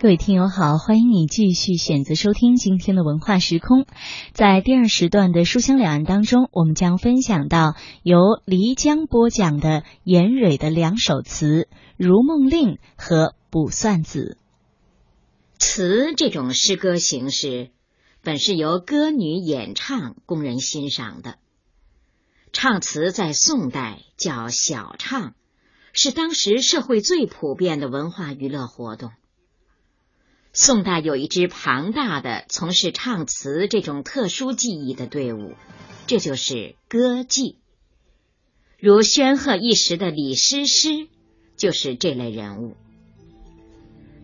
各位听友好，欢迎你继续选择收听今天的文化时空。在第二时段的书香两岸当中，我们将分享到由黎江播讲的严蕊的两首词《如梦令》和《卜算子》。词这种诗歌形式，本是由歌女演唱供人欣赏的。唱词在宋代叫小唱，是当时社会最普遍的文化娱乐活动。宋代有一支庞大的从事唱词这种特殊技艺的队伍，这就是歌妓。如煊赫一时的李师师就是这类人物。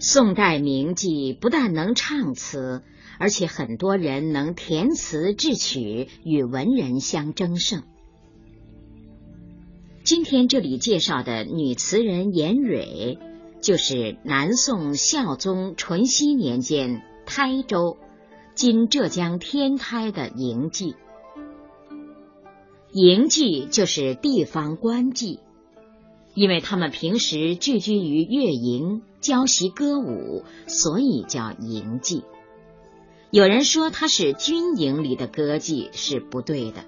宋代名妓不但能唱词，而且很多人能填词制曲，与文人相争胜。今天这里介绍的女词人严蕊。就是南宋孝宗淳熙年间，台州（今浙江天台）的营妓。营妓就是地方官妓，因为他们平时聚居于乐营，教习歌舞，所以叫营妓。有人说他是军营里的歌妓，是不对的。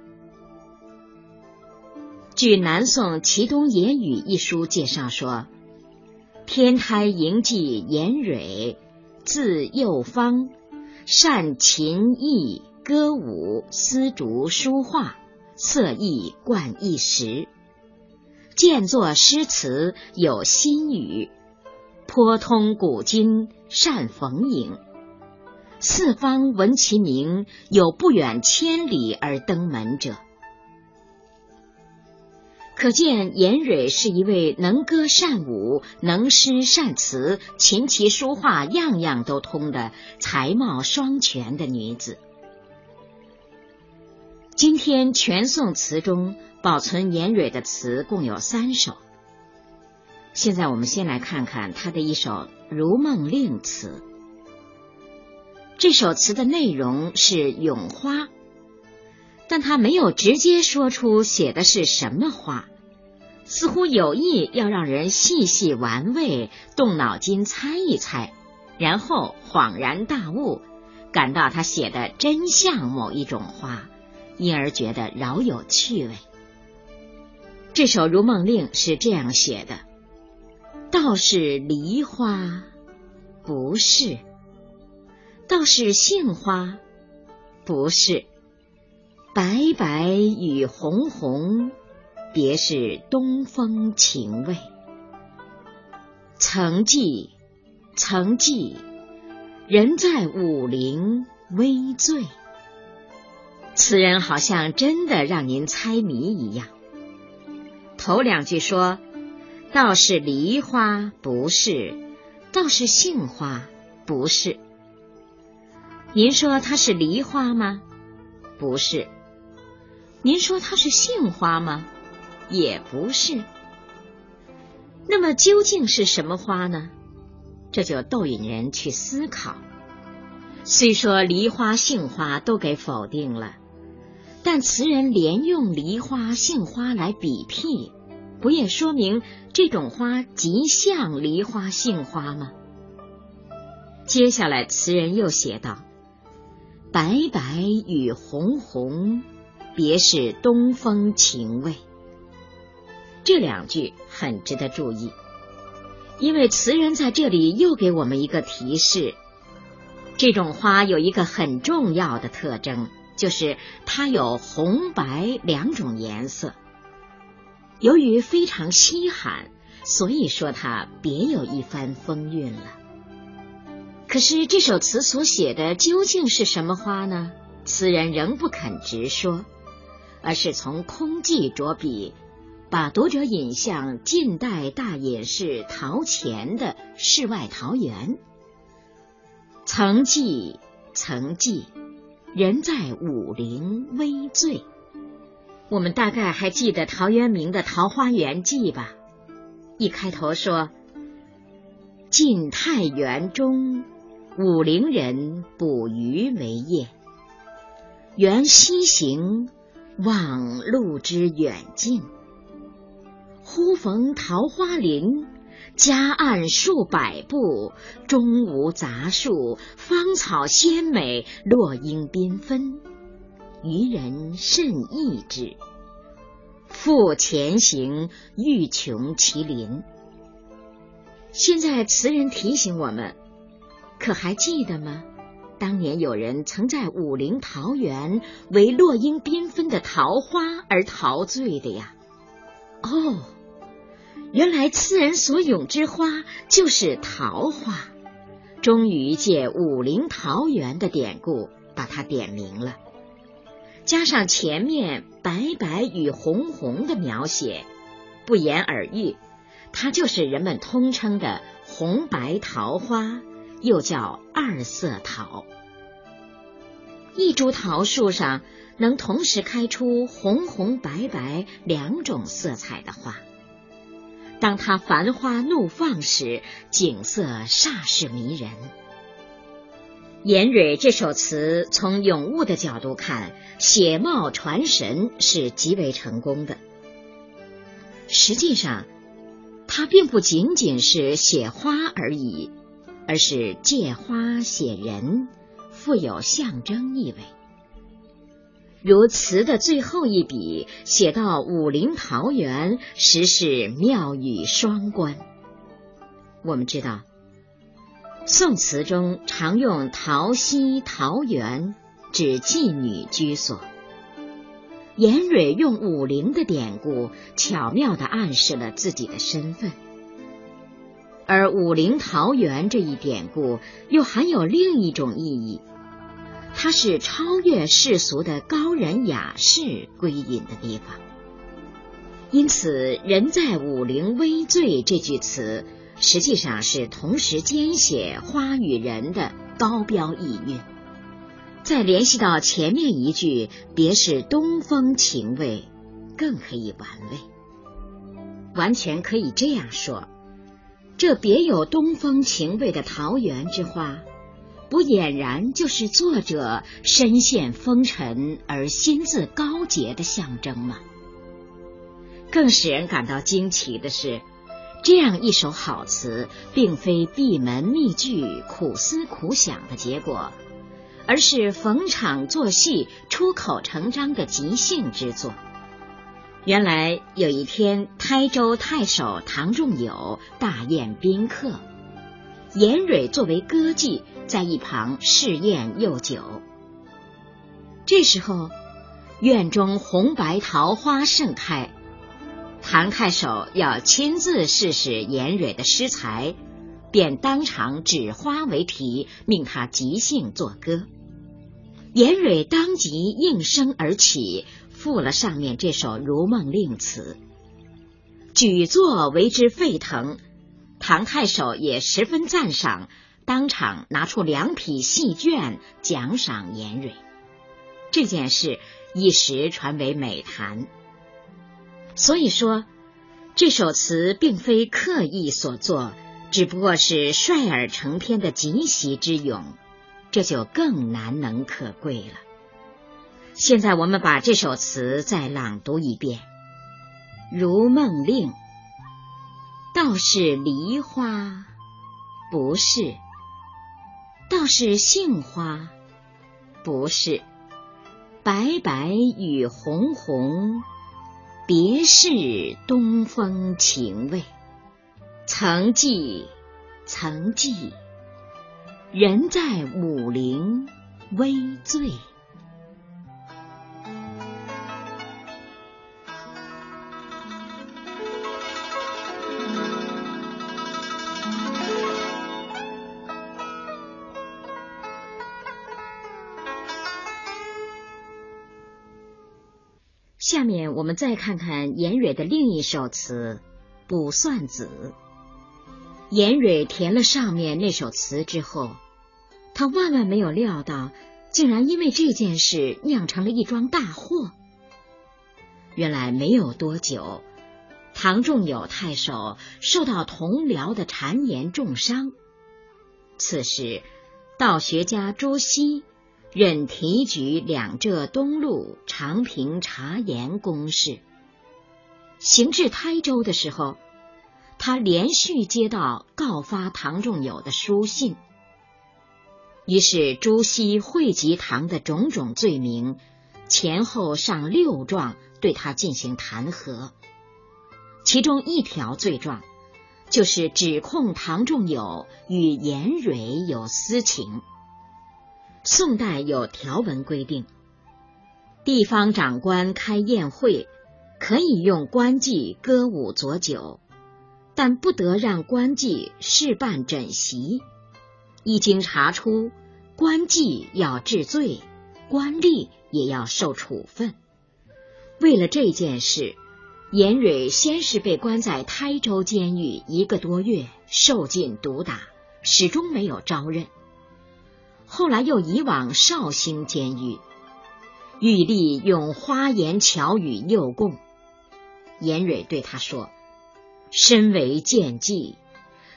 据南宋祁东野语一书介绍说。天台营妓严蕊，字幼芳，善琴艺、歌舞、丝竹、书画，色艺贯一时。见作诗词有新语，颇通古今，善逢迎。四方闻其名，有不远千里而登门者。可见严蕊是一位能歌善舞、能诗善词、琴棋书画样样都通的才貌双全的女子。今天全宋词中保存严蕊的词共有三首。现在我们先来看看她的一首《如梦令》词。这首词的内容是咏花。但他没有直接说出写的是什么花，似乎有意要让人细细玩味，动脑筋猜一猜，然后恍然大悟，感到他写的真像某一种花，因而觉得饶有趣味。这首《如梦令》是这样写的：倒是梨花，不是；倒是杏花，不是。白白与红红，别是东风情味。曾记，曾记，人在武陵微醉。此人好像真的让您猜谜一样。头两句说，倒是梨花不是，倒是杏花不是。您说它是梨花吗？不是。您说它是杏花吗？也不是。那么究竟是什么花呢？这就逗引人去思考。虽说梨花、杏花都给否定了，但词人连用梨花、杏花来比譬，不也说明这种花极像梨花、杏花吗？接下来词人又写道：“白白与红红。”别是东风情味，这两句很值得注意，因为词人在这里又给我们一个提示：这种花有一个很重要的特征，就是它有红白两种颜色。由于非常稀罕，所以说它别有一番风韵了。可是这首词所写的究竟是什么花呢？词人仍不肯直说。而是从空寂着笔，把读者引向近代大隐士陶潜的世外桃源。曾记，曾记，人在武陵微醉。我们大概还记得陶渊明的《桃花源记》吧？一开头说：“晋太元中，武陵人捕鱼为业，缘西行。”望路之远近，忽逢桃花林，夹岸数百步，中无杂树，芳草鲜美，落英缤纷，渔人甚异之。复前行，欲穷其林。现在词人提醒我们，可还记得吗？当年有人曾在武陵桃源为落英缤纷的桃花而陶醉的呀。哦，原来痴人所咏之花就是桃花。终于借武陵桃源的典故把它点明了，加上前面白白与红红的描写，不言而喻，它就是人们通称的红白桃花。又叫二色桃。一株桃树上能同时开出红红白白两种色彩的花。当它繁花怒放时，景色煞是迷人。严蕊这首词从咏物的角度看，写貌传神是极为成功的。实际上，它并不仅仅是写花而已。而是借花写人，富有象征意味。如词的最后一笔写到武陵桃源，实是妙语双关。我们知道，宋词中常用桃溪、桃源指妓女居所。严蕊用武陵的典故，巧妙的暗示了自己的身份。而武陵桃源这一典故又含有另一种意义，它是超越世俗的高人雅士归隐的地方。因此，“人在武陵微醉”这句词实际上是同时兼写花与人的高标意蕴。再联系到前面一句“别是东风情味”，更可以玩味。完全可以这样说。这别有东风情味的桃源之花，不俨然就是作者身陷风尘而心自高洁的象征吗？更使人感到惊奇的是，这样一首好词，并非闭门密句、苦思苦想的结果，而是逢场作戏、出口成章的即兴之作。原来有一天，台州太守唐仲友大宴宾客，严蕊作为歌妓在一旁试宴又酒。这时候，院中红白桃花盛开，唐太守要亲自试试严蕊的诗才，便当场指花为题，命他即兴作歌。严蕊当即应声而起。附了上面这首《如梦令》词，举作为之沸腾。唐太守也十分赞赏，当场拿出两匹戏卷奖赏严蕊。这件事一时传为美谈。所以说，这首词并非刻意所作，只不过是率尔成篇的极席之咏，这就更难能可贵了。现在我们把这首词再朗读一遍，《如梦令》。道是梨花不是，道是杏花不是，白白与红红，别是东风情味。曾记曾记，人在武陵微醉。下面我们再看看严蕊的另一首词《卜算子》。严蕊填了上面那首词之后，他万万没有料到，竟然因为这件事酿成了一桩大祸。原来没有多久，唐仲友太守受到同僚的谗言重伤，此时道学家朱熹。任提举两浙东路长平茶盐公事，行至台州的时候，他连续接到告发唐仲友的书信，于是朱熹汇集唐的种种罪名，前后上六状对他进行弹劾。其中一条罪状，就是指控唐仲友与严蕊有私情。宋代有条文规定，地方长官开宴会，可以用官妓歌舞佐酒，但不得让官妓事办枕席。一经查出，官妓要治罪，官吏也要受处分。为了这件事。严蕊先是被关在台州监狱一个多月，受尽毒打，始终没有招认。后来又移往绍兴监狱，狱吏用花言巧语诱供。严蕊对他说：“身为谏妓，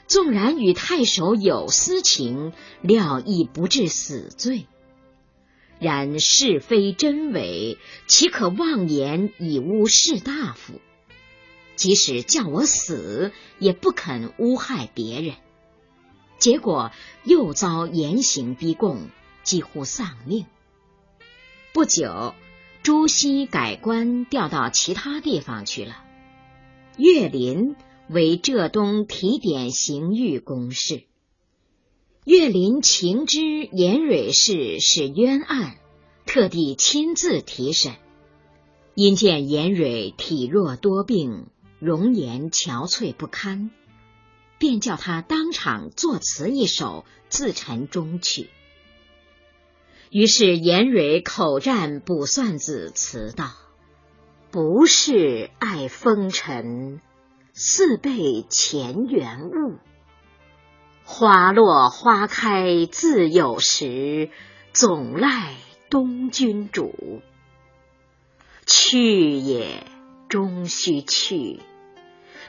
纵然与太守有私情，料亦不至死罪。然是非真伪，岂可妄言以诬士大夫？即使叫我死，也不肯诬害别人。结果又遭严刑逼供，几乎丧命。不久，朱熹改官调到其他地方去了。岳林为浙东提点刑狱公事。岳林情知严蕊事是冤案，特地亲自提审。因见严蕊体弱多病，容颜憔悴不堪，便叫他当场作词一首，自陈中去。于是严蕊口占《卜算子》词道：“不是爱风尘，似被前缘误。”花落花开自有时，总赖东君主。去也终须去，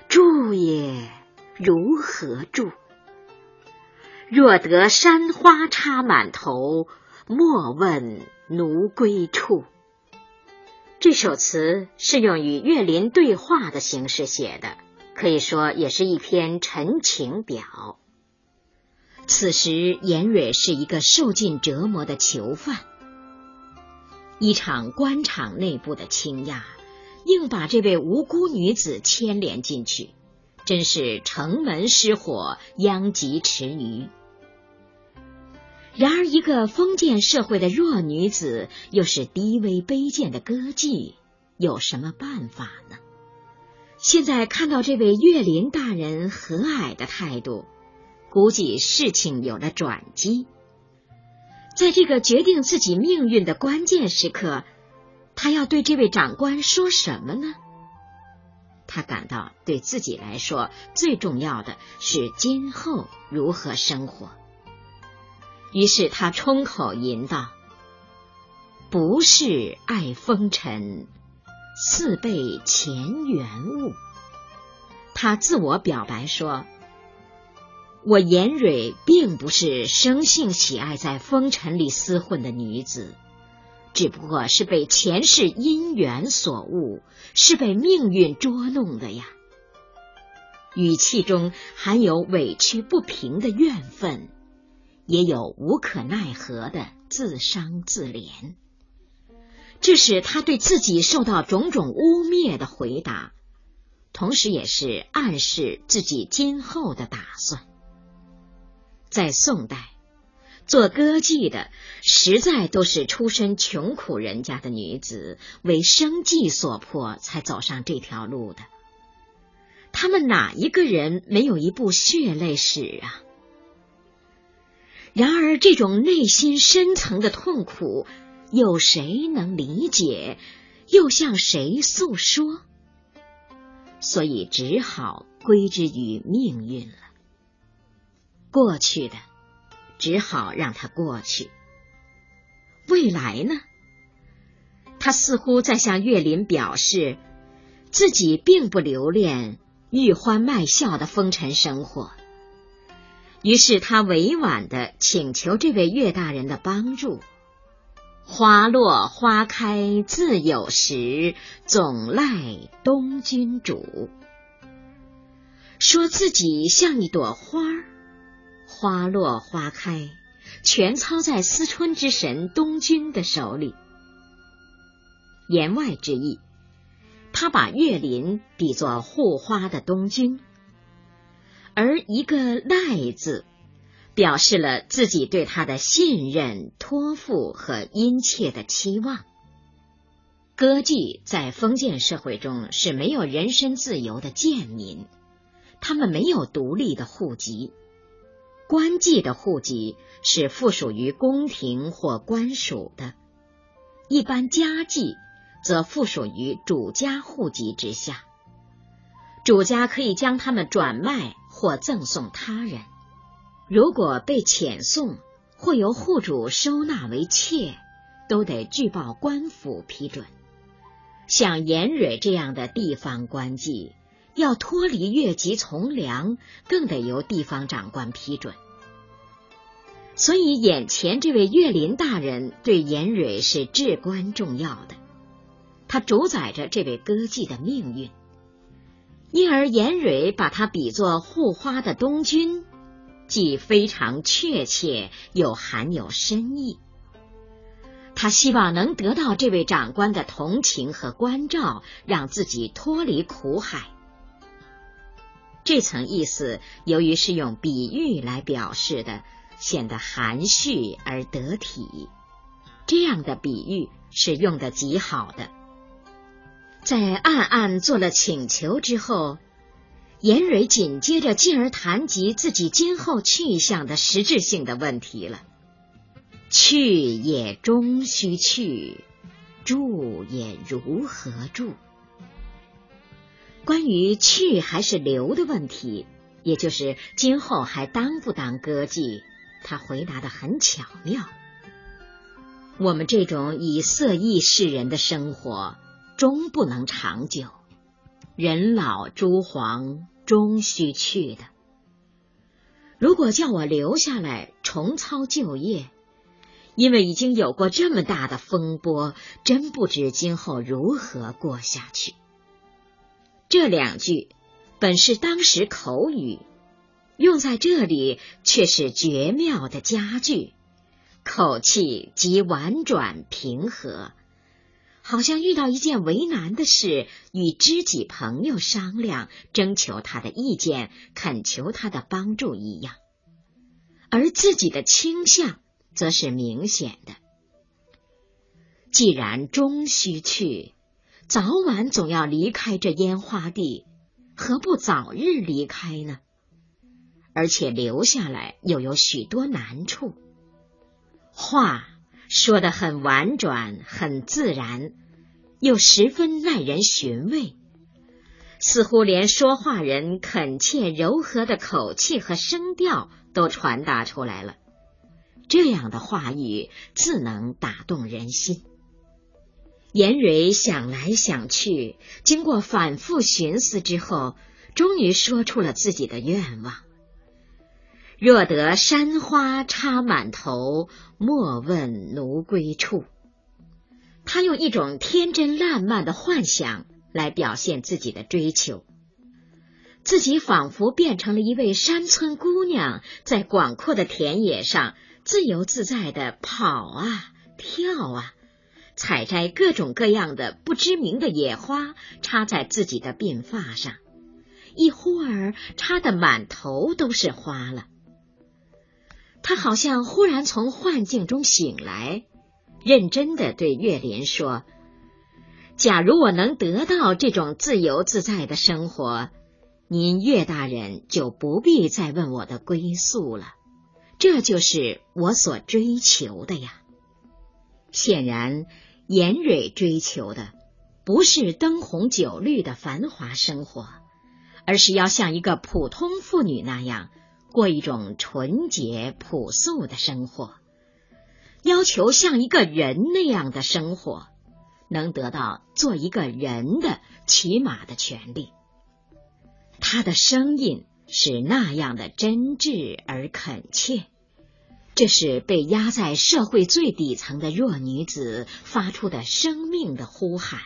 住也如何住？若得山花插满头，莫问奴归处。这首词是用与岳林对话的形式写的，可以说也是一篇陈情表。此时，严蕊是一个受尽折磨的囚犯。一场官场内部的倾轧，硬把这位无辜女子牵连进去，真是城门失火，殃及池鱼。然而，一个封建社会的弱女子，又是低微卑贱的歌妓，有什么办法呢？现在看到这位岳林大人和蔼的态度。估计事情有了转机，在这个决定自己命运的关键时刻，他要对这位长官说什么呢？他感到对自己来说最重要的是今后如何生活。于是他冲口吟道：“不是爱风尘，似被前缘误。”他自我表白说。我严蕊并不是生性喜爱在风尘里厮混的女子，只不过是被前世因缘所误，是被命运捉弄的呀。语气中含有委屈不平的怨愤，也有无可奈何的自伤自怜。这是他对自己受到种种污蔑的回答，同时也是暗示自己今后的打算。在宋代，做歌妓的实在都是出身穷苦人家的女子，为生计所迫才走上这条路的。他们哪一个人没有一部血泪史啊？然而，这种内心深层的痛苦，有谁能理解？又向谁诉说？所以，只好归之于命运了。过去的只好让它过去。未来呢？他似乎在向岳林表示，自己并不留恋玉欢卖笑的风尘生活。于是他委婉的请求这位岳大人的帮助：“花落花开自有时，总赖东君主。”说自己像一朵花儿，花落花开，全操在思春之神东君的手里。言外之意，他把岳林比作护花的东君，而一个“赖”字，表示了自己对他的信任、托付和殷切的期望。歌妓在封建社会中是没有人身自由的贱民。他们没有独立的户籍，官妓的户籍是附属于宫廷或官署的；一般家妓则附属于主家户籍之下。主家可以将他们转卖或赠送他人。如果被遣送或由户主收纳为妾，都得具报官府批准。像严蕊这样的地方官妓。要脱离越级从良，更得由地方长官批准。所以，眼前这位岳林大人对严蕊是至关重要的，他主宰着这位歌妓的命运。因而，严蕊把他比作护花的东君，既非常确切，又含有深意。他希望能得到这位长官的同情和关照，让自己脱离苦海。这层意思，由于是用比喻来表示的，显得含蓄而得体。这样的比喻是用的极好的。在暗暗做了请求之后，严蕊紧接着进而谈及自己今后去向的实质性的问题了。去也终须去，住也如何住？关于去还是留的问题，也就是今后还当不当歌妓，他回答的很巧妙。我们这种以色易世人的生活，终不能长久。人老珠黄，终须去的。如果叫我留下来重操旧业，因为已经有过这么大的风波，真不知今后如何过下去。这两句本是当时口语，用在这里却是绝妙的佳句，口气极婉转平和，好像遇到一件为难的事，与知己朋友商量，征求他的意见，恳求他的帮助一样。而自己的倾向则是明显的。既然终须去。早晚总要离开这烟花地，何不早日离开呢？而且留下来又有许多难处。话说的很婉转，很自然，又十分耐人寻味，似乎连说话人恳切柔和的口气和声调都传达出来了。这样的话语自能打动人心。严蕊想来想去，经过反复寻思之后，终于说出了自己的愿望：若得山花插满头，莫问奴归处。他用一种天真烂漫的幻想来表现自己的追求，自己仿佛变成了一位山村姑娘，在广阔的田野上自由自在的跑啊跳啊。采摘各种各样的不知名的野花，插在自己的鬓发上，一忽儿插得满头都是花了。他好像忽然从幻境中醒来，认真的对岳林说：“假如我能得到这种自由自在的生活，您岳大人就不必再问我的归宿了。这就是我所追求的呀。”显然。严蕊追求的不是灯红酒绿的繁华生活，而是要像一个普通妇女那样过一种纯洁朴素的生活，要求像一个人那样的生活，能得到做一个人的起码的权利。他的声音是那样的真挚而恳切。这是被压在社会最底层的弱女子发出的生命的呼喊，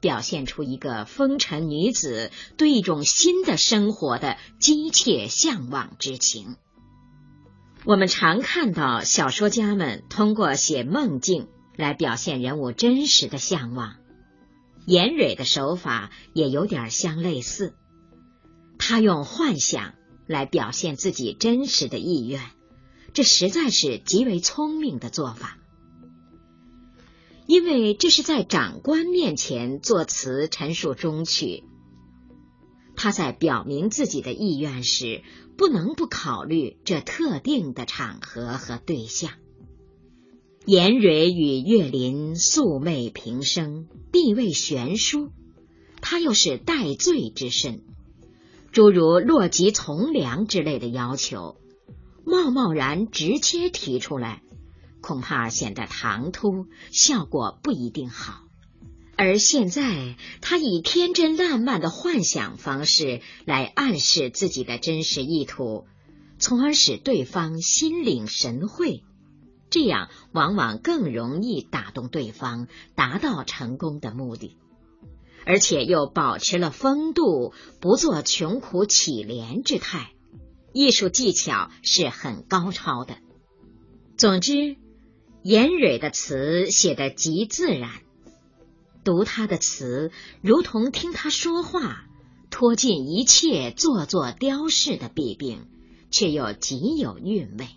表现出一个风尘女子对一种新的生活的急切向往之情。我们常看到小说家们通过写梦境来表现人物真实的向往，严蕊的手法也有点相类似。他用幻想来表现自己真实的意愿，这实在是极为聪明的做法。因为这是在长官面前作词陈述中曲，他在表明自己的意愿时。不能不考虑这特定的场合和对象。严蕊与岳林素昧平生，地位悬殊，他又是戴罪之身，诸如落籍从良之类的要求，贸贸然直接提出来，恐怕显得唐突，效果不一定好。而现在，他以天真烂漫的幻想方式来暗示自己的真实意图，从而使对方心领神会，这样往往更容易打动对方，达到成功的目的，而且又保持了风度，不做穷苦乞怜之态。艺术技巧是很高超的。总之，严蕊的词写得极自然。读他的词，如同听他说话，脱尽一切做作雕饰的弊病，却又极有韵味。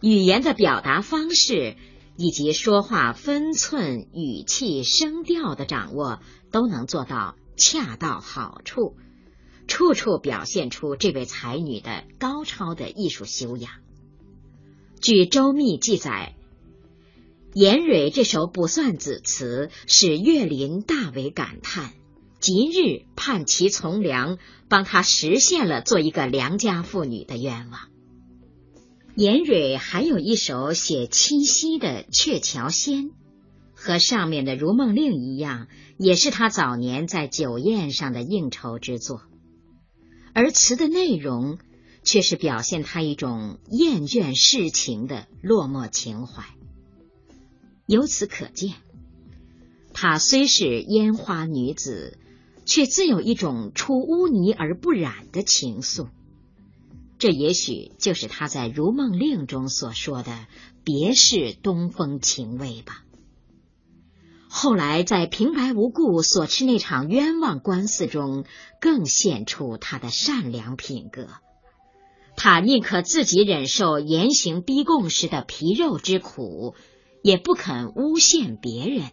语言的表达方式以及说话分寸、语气、声调的掌握，都能做到恰到好处，处处表现出这位才女的高超的艺术修养。据周密记载。严蕊这首《卜算子》词使岳林大为感叹，即日盼其从良，帮他实现了做一个良家妇女的愿望。严蕊还有一首写七夕的《鹊桥仙》，和上面的《如梦令》一样，也是他早年在酒宴上的应酬之作，而词的内容却是表现他一种厌倦世情的落寞情怀。由此可见，她虽是烟花女子，却自有一种出污泥而不染的情愫。这也许就是她在《如梦令》中所说的“别是东风情味”吧。后来在平白无故所吃那场冤枉官司中，更现出他的善良品格。他宁可自己忍受严刑逼供时的皮肉之苦。也不肯诬陷别人，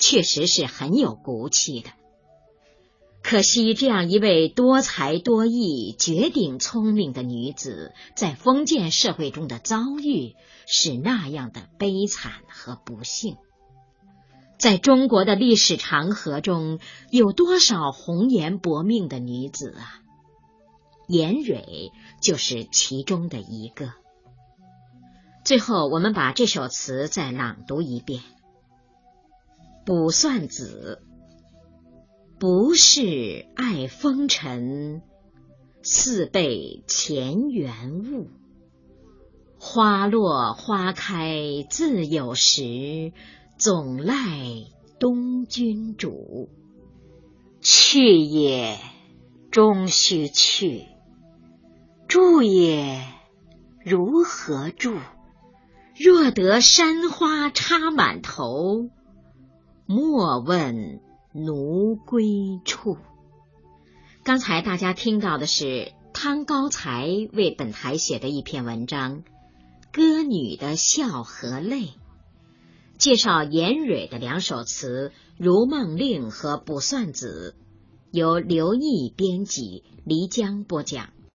确实是很有骨气的。可惜这样一位多才多艺、绝顶聪明的女子，在封建社会中的遭遇是那样的悲惨和不幸。在中国的历史长河中，有多少红颜薄命的女子啊？严蕊就是其中的一个。最后，我们把这首词再朗读一遍：《卜算子》，不是爱风尘，似被前缘误。花落花开自有时，总赖东君主。去也终须去，住也如何住？若得山花插满头，莫问奴归处。刚才大家听到的是汤高才为本台写的一篇文章《歌女的笑和泪》，介绍严蕊的两首词《如梦令》和《卜算子》，由刘毅编辑，漓江播讲。